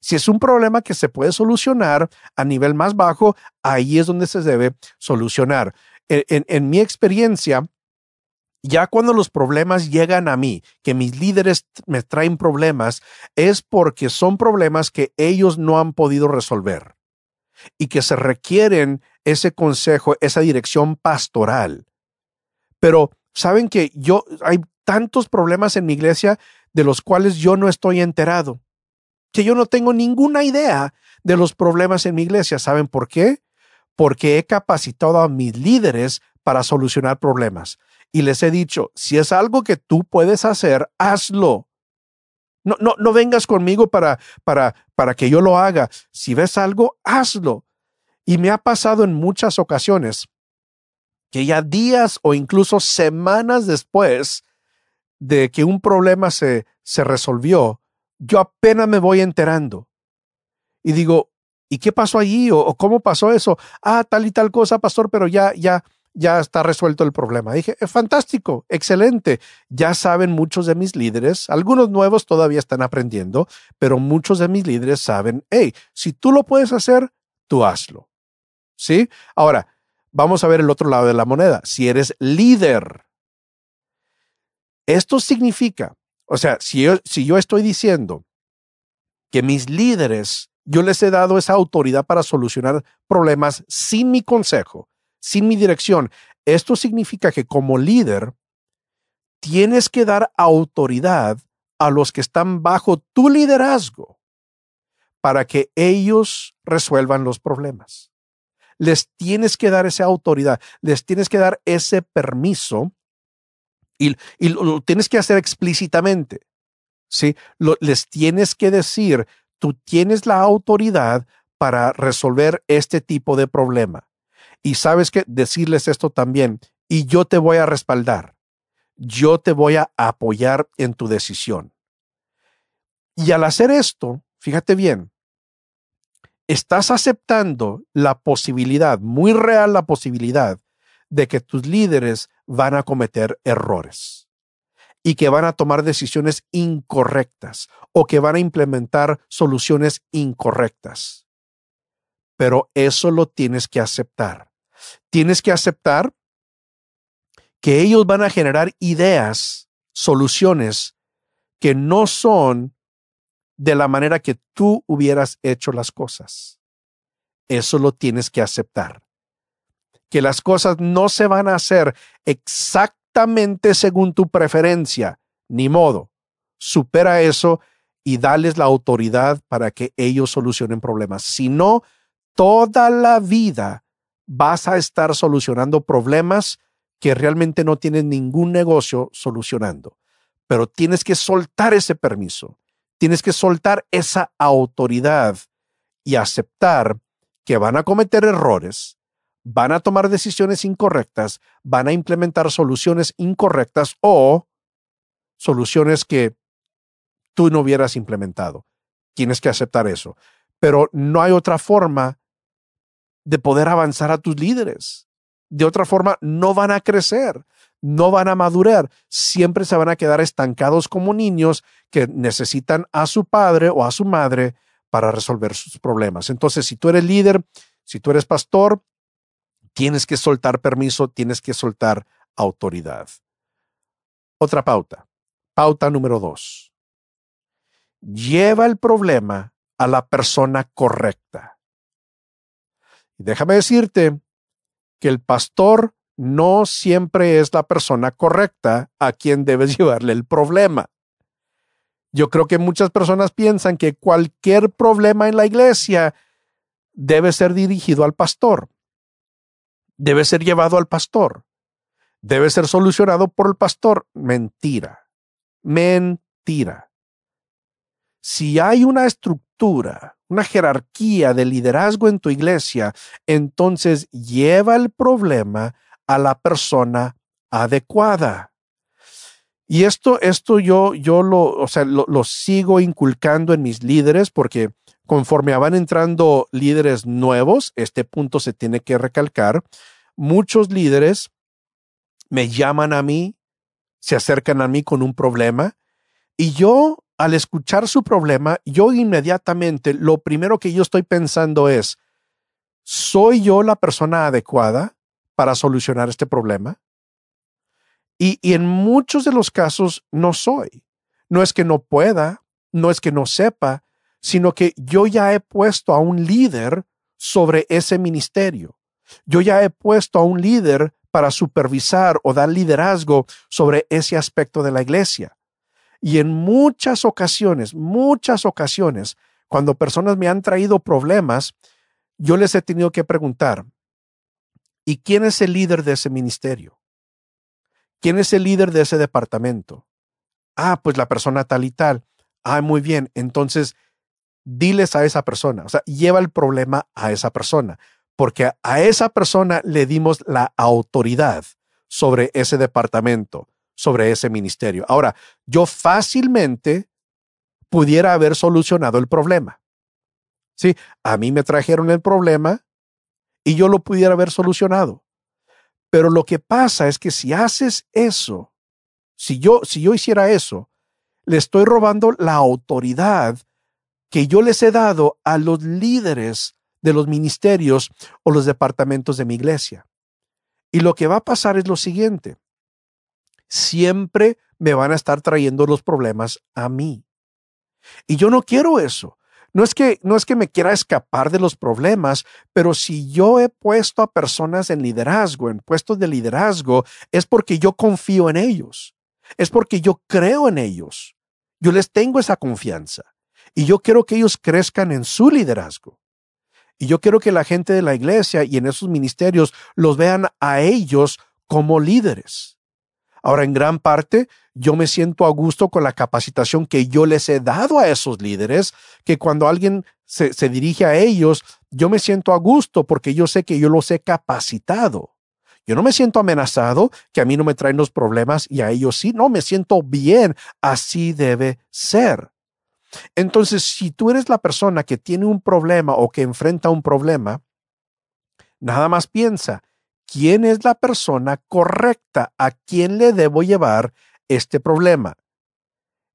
Si es un problema que se puede solucionar a nivel más bajo, ahí es donde se debe solucionar. En, mi experiencia, ya cuando los problemas llegan a mí, que mis líderes me traen problemas, es porque son problemas que ellos no han podido resolver y que se requieren ese consejo, esa dirección pastoral. Pero saben que yo hay tantos problemas en mi iglesia de los cuales yo no estoy enterado, que yo no tengo ninguna idea de los problemas en mi iglesia. ¿Saben por qué? Porque he capacitado a mis líderes para solucionar problemas y les he dicho, si es algo que tú puedes hacer, hazlo. No, no, no vengas conmigo para, para, para que yo lo haga. Si ves algo, hazlo. Y me ha pasado en muchas ocasiones que ya días o incluso semanas después de que un problema se, se resolvió, yo apenas me voy enterando. Y digo, ¿y qué pasó allí? ¿O, ¿O, cómo pasó eso? Ah, tal y tal cosa, pastor, pero ya, ya, ya está resuelto el problema. Dije, fantástico, excelente. Ya saben muchos de mis líderes, algunos nuevos todavía están aprendiendo, pero muchos de mis líderes saben, hey, si tú lo puedes hacer, tú hazlo. ¿Sí? Ahora, vamos a ver el otro lado de la moneda. Si eres líder, esto significa, o sea, si yo, estoy diciendo que mis líderes, yo les he dado esa autoridad para solucionar problemas sin mi consejo, sin mi dirección. Esto significa que como líder tienes que dar autoridad a los que están bajo tu liderazgo para que ellos resuelvan los problemas. Les tienes que dar esa autoridad, les tienes que dar ese permiso y, lo, tienes que hacer explícitamente. ¿sí? les tienes que decir, tú tienes la autoridad para resolver este tipo de problema. Y sabes que decirles esto también, y yo te voy a respaldar, yo te voy a apoyar en tu decisión. Y al hacer esto, fíjate bien, estás aceptando la posibilidad, muy real la posibilidad, de que tus líderes van a cometer errores y que van a tomar decisiones incorrectas o que van a implementar soluciones incorrectas. Pero eso lo tienes que aceptar. Tienes que aceptar que ellos van a generar ideas, soluciones que no son de la manera que tú hubieras hecho las cosas. Eso lo tienes que aceptar. Que las cosas no se van a hacer exactamente según tu preferencia, ni modo. Supera eso y dales la autoridad para que ellos solucionen problemas. Si no, toda la vida vas a estar solucionando problemas que realmente no tienen ningún negocio solucionando. Pero tienes que soltar ese permiso Tienes que soltar esa autoridad y aceptar que van a cometer errores, van a tomar decisiones incorrectas, van a implementar soluciones incorrectas o soluciones que tú no hubieras implementado. Tienes que aceptar eso. Pero no hay otra forma de poder avanzar a tus líderes. De otra forma, no van a crecer no van a madurar, siempre se van a quedar estancados como niños que necesitan a su padre o a su madre para resolver sus problemas. Entonces, si tú eres líder, si tú eres pastor, tienes que soltar permiso, tienes que soltar autoridad. Otra pauta. Pauta número dos. Lleva el problema a la persona correcta. Y déjame decirte que el pastor no siempre es la persona correcta a quien debes llevarle el problema. Yo creo que muchas personas piensan que cualquier problema en la iglesia debe ser dirigido al pastor, debe ser llevado al pastor, debe ser solucionado por el pastor. Mentira, mentira. Si hay una estructura, una jerarquía de liderazgo en tu iglesia, entonces lleva el problema a la persona adecuada. Y esto, esto yo, yo lo, o sea, lo, lo sigo inculcando en mis líderes porque conforme van entrando líderes nuevos, este punto se tiene que recalcar, muchos líderes me llaman a mí, se acercan a mí con un problema y yo al escuchar su problema, yo inmediatamente lo primero que yo estoy pensando es, ¿soy yo la persona adecuada? Para solucionar este problema? Y, en muchos de los casos no soy. No es que no pueda, no es que no sepa, sino que yo ya he puesto a un líder sobre ese ministerio. Yo ya he puesto a un líder para supervisar o dar liderazgo sobre ese aspecto de la iglesia. Y en muchas ocasiones, muchas ocasiones, cuando personas me han traído problemas, yo les he tenido que preguntar, ¿Y quién es el líder de ese ministerio? ¿Quién es el líder de ese departamento? Ah, pues la persona tal y tal. Ah, muy bien. Entonces, diles a esa persona, o sea, lleva el problema a esa persona, porque a esa persona le dimos la autoridad sobre ese departamento, sobre ese ministerio. Ahora, yo fácilmente pudiera haber solucionado el problema. Sí, a mí me trajeron el problema, y yo lo pudiera haber solucionado. Pero lo que pasa es que si haces eso, si yo, si yo hiciera eso, le estoy robando la autoridad que yo les he dado a los líderes de los ministerios o los departamentos de mi iglesia. Y lo que va a pasar es lo siguiente. Siempre me van a estar trayendo los problemas a mí. Y yo no quiero eso. No es que no es que me quiera escapar de los problemas, pero si yo he puesto a personas en liderazgo, en puestos de liderazgo, es porque yo confío en ellos. Es porque yo creo en ellos. Yo les tengo esa confianza y yo quiero que ellos crezcan en su liderazgo. Y yo quiero que la gente de la iglesia y en esos ministerios los vean a ellos como líderes. Ahora, en gran parte, yo me siento a gusto con la capacitación que yo les he dado a esos líderes, que cuando alguien se, dirige a ellos, yo me siento a gusto porque yo sé que yo los he capacitado. Yo no me siento amenazado, que a mí no me traen los problemas y a ellos sí, no, me siento bien, así debe ser. Entonces, si tú eres la persona que tiene un problema o que enfrenta un problema, nada más piensa, ¿quién es la persona correcta a quien le debo llevar este problema?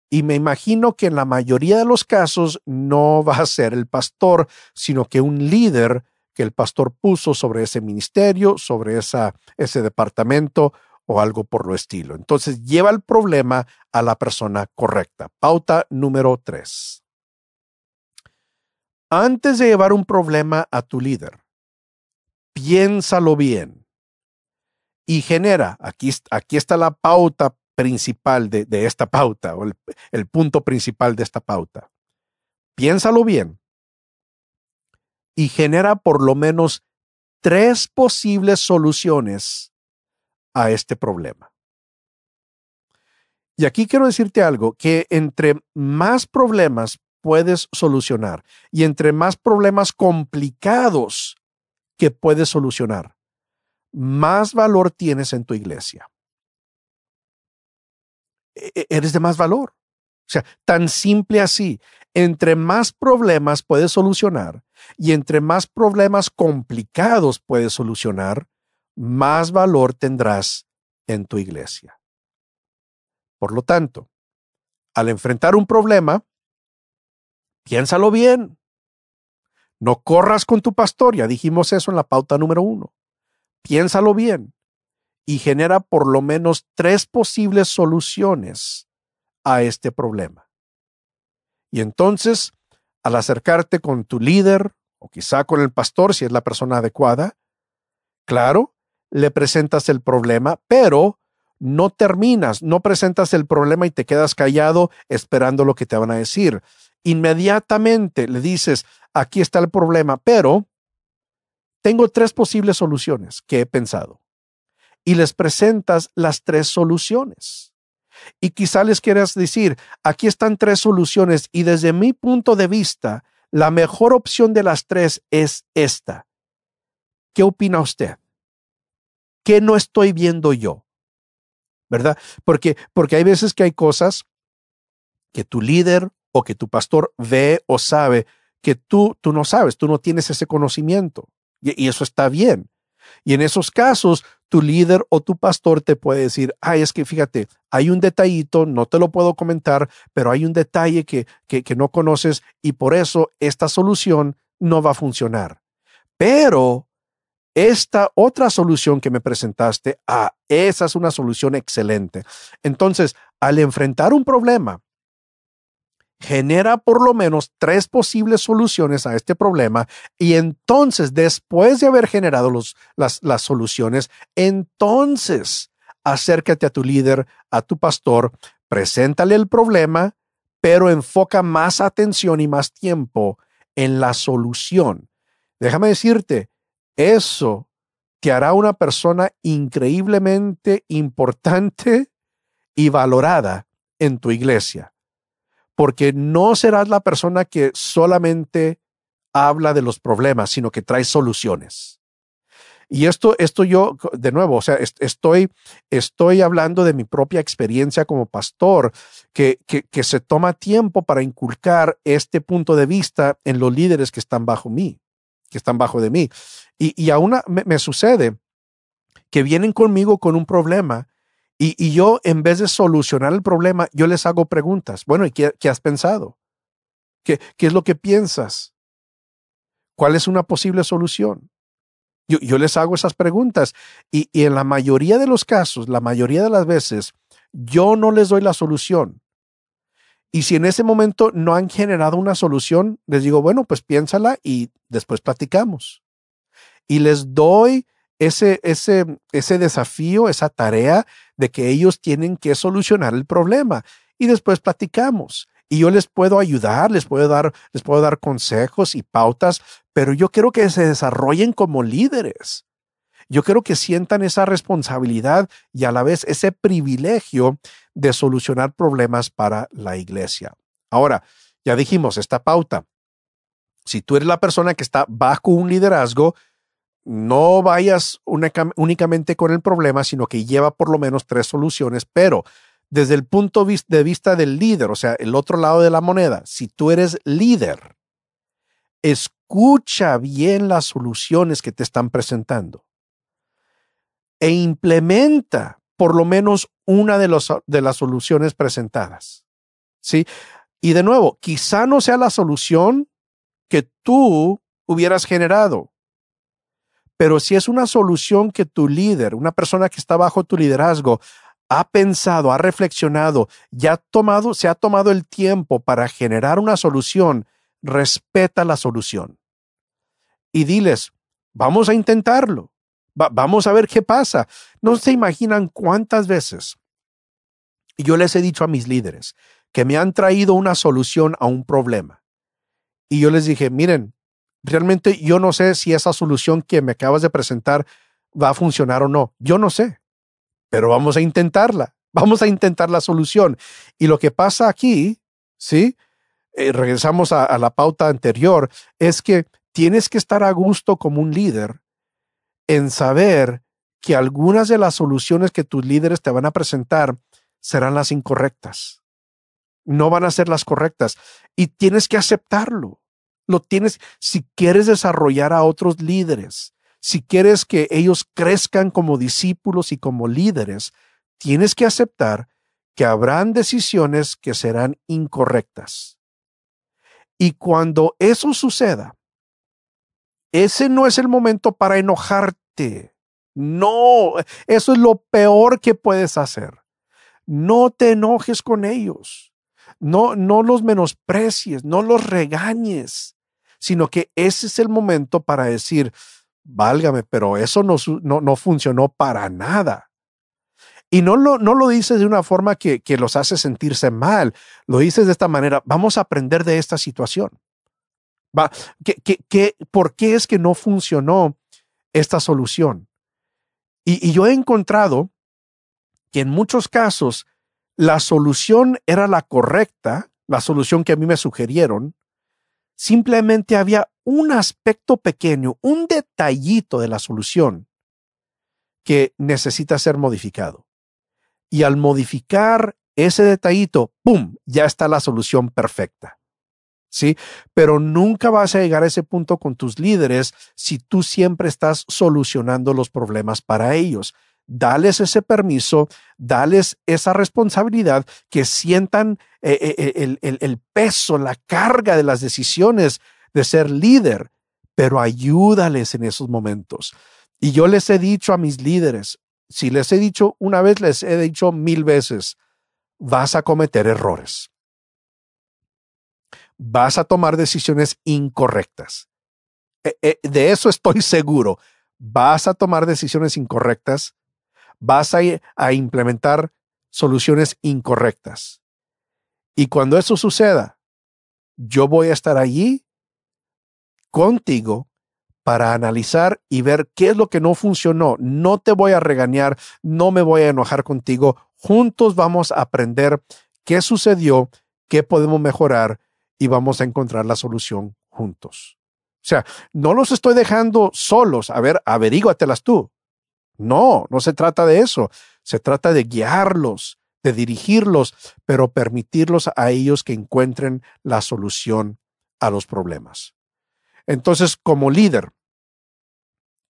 Y me imagino que en la mayoría de los casos no va a ser el pastor, sino que un líder que el pastor puso sobre ese ministerio, sobre esa, ese departamento o algo por lo estilo. Entonces lleva el problema a la persona correcta. Pauta número tres. Antes de llevar un problema a tu líder, piénsalo bien y genera, aquí, aquí está la pauta principal de, esta pauta o el, el punto principal de esta pauta. Piénsalo bien y genera por lo menos tres posibles soluciones a este problema. Y aquí quiero decirte algo, que entre más problemas puedes solucionar y entre más problemas complicados que puedes solucionar, más valor tienes en tu iglesia. E-, e-, eres de más valor. O sea, tan simple así. Entre más problemas puedes solucionar y entre más problemas complicados puedes solucionar, más valor tendrás en tu iglesia. Por lo tanto, al enfrentar un problema, piénsalo bien. No corras con tu pastor, ya dijimos eso en la pauta número uno. Piénsalo bien y genera por lo menos tres posibles soluciones a este problema. Y entonces, al acercarte con tu líder o quizá con el pastor, si es la persona adecuada, claro, le presentas el problema, pero no terminas, no presentas el problema y te quedas callado esperando lo que te van a decir. Inmediatamente le dices, aquí está el problema, pero tengo tres posibles soluciones que he pensado. Y les presentas las tres soluciones. Y quizá les quieras decir, aquí están tres soluciones y desde mi punto de vista, la mejor opción de las tres es esta. ¿Qué opina usted? ¿Qué no estoy viendo yo? ¿Verdad? Porque, porque hay veces que hay cosas que tu líder o que tu pastor ve o sabe que tú, tú no sabes, tú no tienes ese conocimiento. Y, eso está bien. Y en esos casos, tu líder o tu pastor te puede decir, ay, es que fíjate, hay un detallito, no te lo puedo comentar, pero hay un detalle que, que, que no conoces y por eso esta solución no va a funcionar. Pero esta otra solución que me presentaste, ah, esa es una solución excelente. Entonces, al enfrentar un problema, genera por lo menos tres posibles soluciones a este problema y entonces, después de haber generado las, las soluciones, entonces acércate a tu líder, a tu pastor, preséntale el problema, pero enfoca más atención y más tiempo en la solución. Déjame decirte, eso te hará una persona increíblemente importante y valorada en tu iglesia, porque no serás la persona que solamente habla de los problemas, sino que trae soluciones. Y esto, esto yo, de nuevo, o sea, estoy, estoy hablando de mi propia experiencia como pastor, que, que, se toma tiempo para inculcar este punto de vista en los líderes que están bajo mí que están bajo de mí. Y, aún me, sucede que vienen conmigo con un problema y, yo, en vez de solucionar el problema, yo les hago preguntas. Bueno, ¿y qué, has pensado? ¿Qué, ¿Qué, es lo que piensas? ¿Cuál es una posible solución? Yo, yo les hago esas preguntas y, y en la mayoría de los casos, la mayoría de las veces, yo no les doy la solución. Y si en ese momento no han generado una solución, les digo, bueno, pues piénsala y después platicamos. Y les doy ese, ese, ese desafío, esa tarea de que ellos tienen que solucionar el problema y después platicamos. Y yo les puedo ayudar, les puedo dar, les puedo dar consejos y pautas, pero yo quiero que se desarrollen como líderes. Yo quiero que sientan esa responsabilidad y a la vez ese privilegio de solucionar problemas para la iglesia. Ahora, ya dijimos esta pauta. Si tú eres la persona que está bajo un liderazgo, no vayas únicamente con el problema, sino que lleva por lo menos tres soluciones, pero desde el punto de vista del líder, o sea, el otro lado de la moneda, si tú eres líder, escucha bien las soluciones que te están presentando e implementa por lo menos una de, de las soluciones presentadas. ¿Sí? Y de nuevo, quizá no sea la solución que tú hubieras generado, pero si es una solución que tu líder, una persona que está bajo tu liderazgo, ha pensado, ha reflexionado, ya tomado, se ha tomado el tiempo para generar una solución, respeta la solución. Y diles, vamos a intentarlo, vamos a ver qué pasa. No se imaginan cuántas veces yo les he dicho a mis líderes que me han traído una solución a un problema. Y yo les dije, miren, realmente yo no sé si esa solución que me acabas de presentar va a funcionar o no. Yo no sé, pero vamos a intentarla. Vamos a intentar la solución. Y lo que pasa aquí, ¿sí? Eh, regresamos a, a la pauta anterior, es que tienes que estar a gusto como un líder en saber que algunas de las soluciones que tus líderes te van a presentar serán las incorrectas. No van a ser las correctas. Y tienes que aceptarlo. Lo tienes, si quieres desarrollar a otros líderes, si quieres que ellos crezcan como discípulos y como líderes, tienes que aceptar que habrán decisiones que serán incorrectas. Y cuando eso suceda, ese no es el momento para enojarte. No, eso es lo peor que puedes hacer. No te enojes con ellos. No, no los menosprecies, no los regañes sino que ese es el momento para decir, válgame, pero eso no, no, funcionó para nada. Y no lo, no lo dices de una forma que, que los hace sentirse mal, lo dices de esta manera, vamos a aprender de esta situación. Va, ¿qué, por qué es que no funcionó esta solución? Y, y yo he encontrado que en muchos casos la solución era la correcta, la solución que a mí me sugirieron, Simplemente había un aspecto pequeño, un detallito de la solución que necesita ser modificado. Y al modificar ese detallito, ¡pum!, ya está la solución perfecta. ¿Sí? Pero nunca vas a llegar a ese punto con tus líderes si tú siempre estás solucionando los problemas para ellos dales ese permiso, dales esa responsabilidad, que sientan eh, eh, eh, el, el, peso, la carga de las decisiones de ser líder, pero ayúdales en esos momentos. Y yo les he dicho a mis líderes, si les he dicho una vez, les he dicho mil veces, vas a cometer errores. Vas a tomar decisiones incorrectas. De eso estoy seguro. Vas a tomar decisiones incorrectas vas a, implementar soluciones incorrectas. Y cuando eso suceda, yo voy a estar allí contigo para analizar y ver qué es lo que no funcionó. No te voy a regañar, no me voy a enojar contigo. Juntos vamos a aprender qué sucedió, qué podemos mejorar y vamos a encontrar la solución juntos. O sea, no los estoy dejando solos. A ver, averíguatelas tú. No, no se trata de eso. Se trata de guiarlos, de dirigirlos, pero permitirlos a ellos que encuentren la solución a los problemas. Entonces, como líder,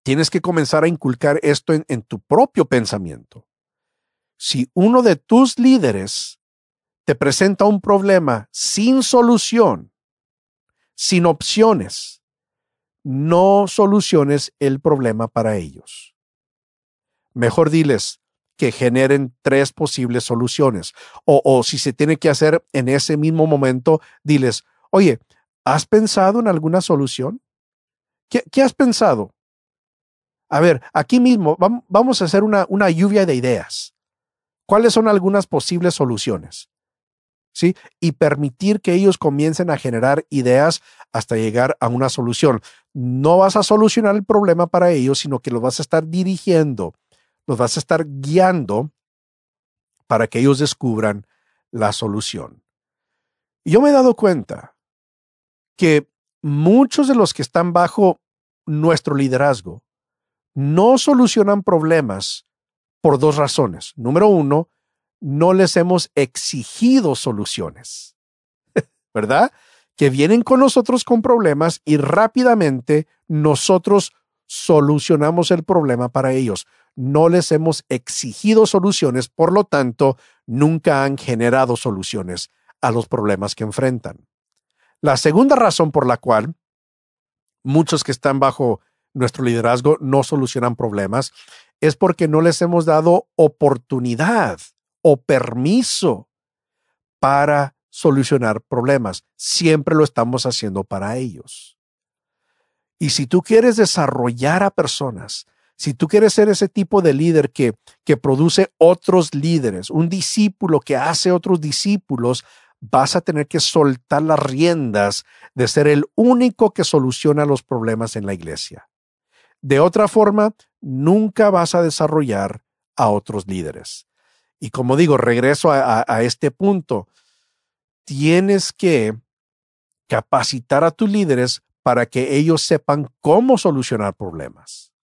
tienes que comenzar a inculcar esto en, en tu propio pensamiento. Si uno de tus líderes te presenta un problema sin solución, sin opciones, no soluciones el problema para ellos mejor diles que generen tres posibles soluciones. O, si se tiene que hacer en ese mismo momento, diles, oye, ¿has pensado en alguna solución? ¿Qué, has pensado? A ver, aquí mismo vamos a hacer una, una lluvia de ideas. ¿Cuáles son algunas posibles soluciones? ¿Sí? Y permitir que ellos comiencen a generar ideas hasta llegar a una solución. No vas a solucionar el problema para ellos, sino que lo vas a estar dirigiendo los vas a estar guiando para que ellos descubran la solución. Yo me he dado cuenta que muchos de los que están bajo nuestro liderazgo no solucionan problemas por dos razones. Número uno, no les hemos exigido soluciones, ¿verdad? Que vienen con nosotros con problemas y rápidamente nosotros solucionamos el problema para ellos. No les hemos exigido soluciones, por lo tanto, nunca han generado soluciones a los problemas que enfrentan. La segunda razón por la cual muchos que están bajo nuestro liderazgo no solucionan problemas es porque no les hemos dado oportunidad o permiso para solucionar problemas. Siempre lo estamos haciendo para ellos. Y si tú quieres desarrollar a personas, si tú quieres ser ese tipo de líder que, produce otros líderes, un discípulo que hace otros discípulos, vas a tener que soltar las riendas de ser el único que soluciona los problemas en la iglesia. De otra forma, nunca vas a desarrollar a otros líderes. Y como digo, regreso a, este punto, tienes que capacitar a tus líderes para que ellos sepan cómo solucionar problemas.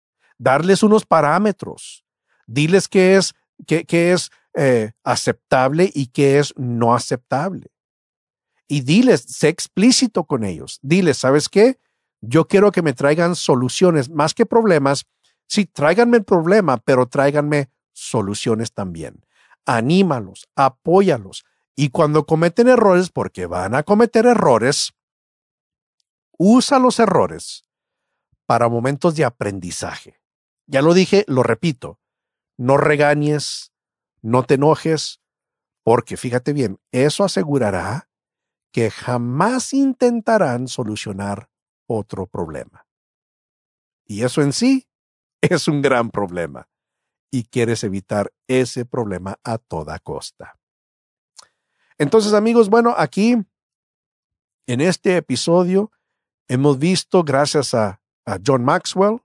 Darles unos parámetros. Diles qué es, qué, es eh, aceptable y qué es no aceptable. Y diles, sé explícito con ellos. Diles, ¿sabes qué? Yo quiero que me traigan soluciones más que problemas. Sí, tráiganme el problema, pero tráiganme soluciones también. Anímalos, apóyalos. Y cuando cometen errores, porque van a cometer errores, usa los errores para momentos de aprendizaje. Ya lo dije, lo repito, no regañes, no te enojes, porque fíjate bien, eso asegurará que jamás intentarán solucionar otro problema. Y eso en sí es un gran problema. Y quieres evitar ese problema a toda costa. Entonces, amigos, bueno, aquí en este episodio hemos visto, gracias a, a John Maxwell,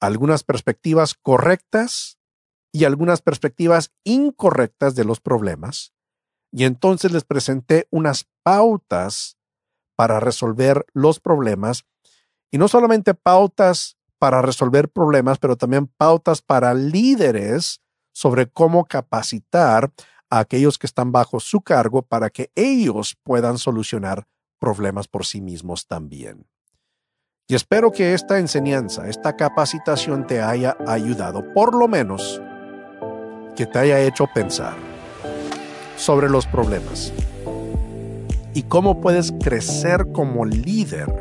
algunas perspectivas correctas y algunas perspectivas incorrectas de los problemas, y entonces les presenté unas pautas para resolver los problemas, y no solamente pautas para resolver problemas, pero también pautas para líderes sobre cómo capacitar a aquellos que están bajo su cargo para que ellos puedan solucionar problemas por sí mismos también. Y espero que esta enseñanza, esta capacitación te haya ayudado, por lo menos, que te haya hecho pensar sobre los problemas y cómo puedes crecer como líder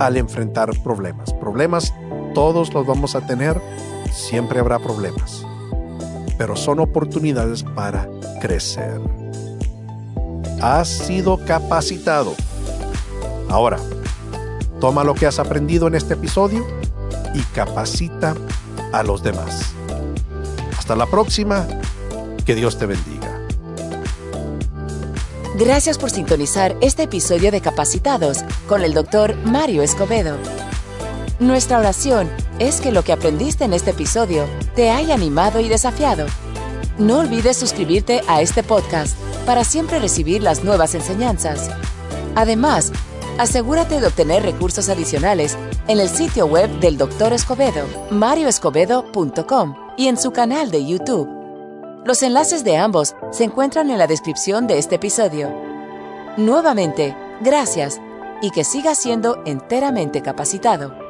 al enfrentar problemas. Problemas todos los vamos a tener, siempre habrá problemas, pero son oportunidades para crecer. Has sido capacitado. Ahora, toma lo que has aprendido en este episodio y capacita a los demás. Hasta la próxima. Que Dios te bendiga. Gracias por sintonizar este episodio de Capacitados con el doctor Mario Escobedo. Nuestra oración es que lo que aprendiste en este episodio te haya animado y desafiado. No olvides suscribirte a este podcast para siempre recibir las nuevas enseñanzas. Además, asegúrate de obtener recursos adicionales en el sitio web del Dr. Escobedo, marioescobedo.com y en su canal de YouTube. Los enlaces de ambos se encuentran en la descripción de este episodio. Nuevamente, gracias y que siga siendo enteramente capacitado.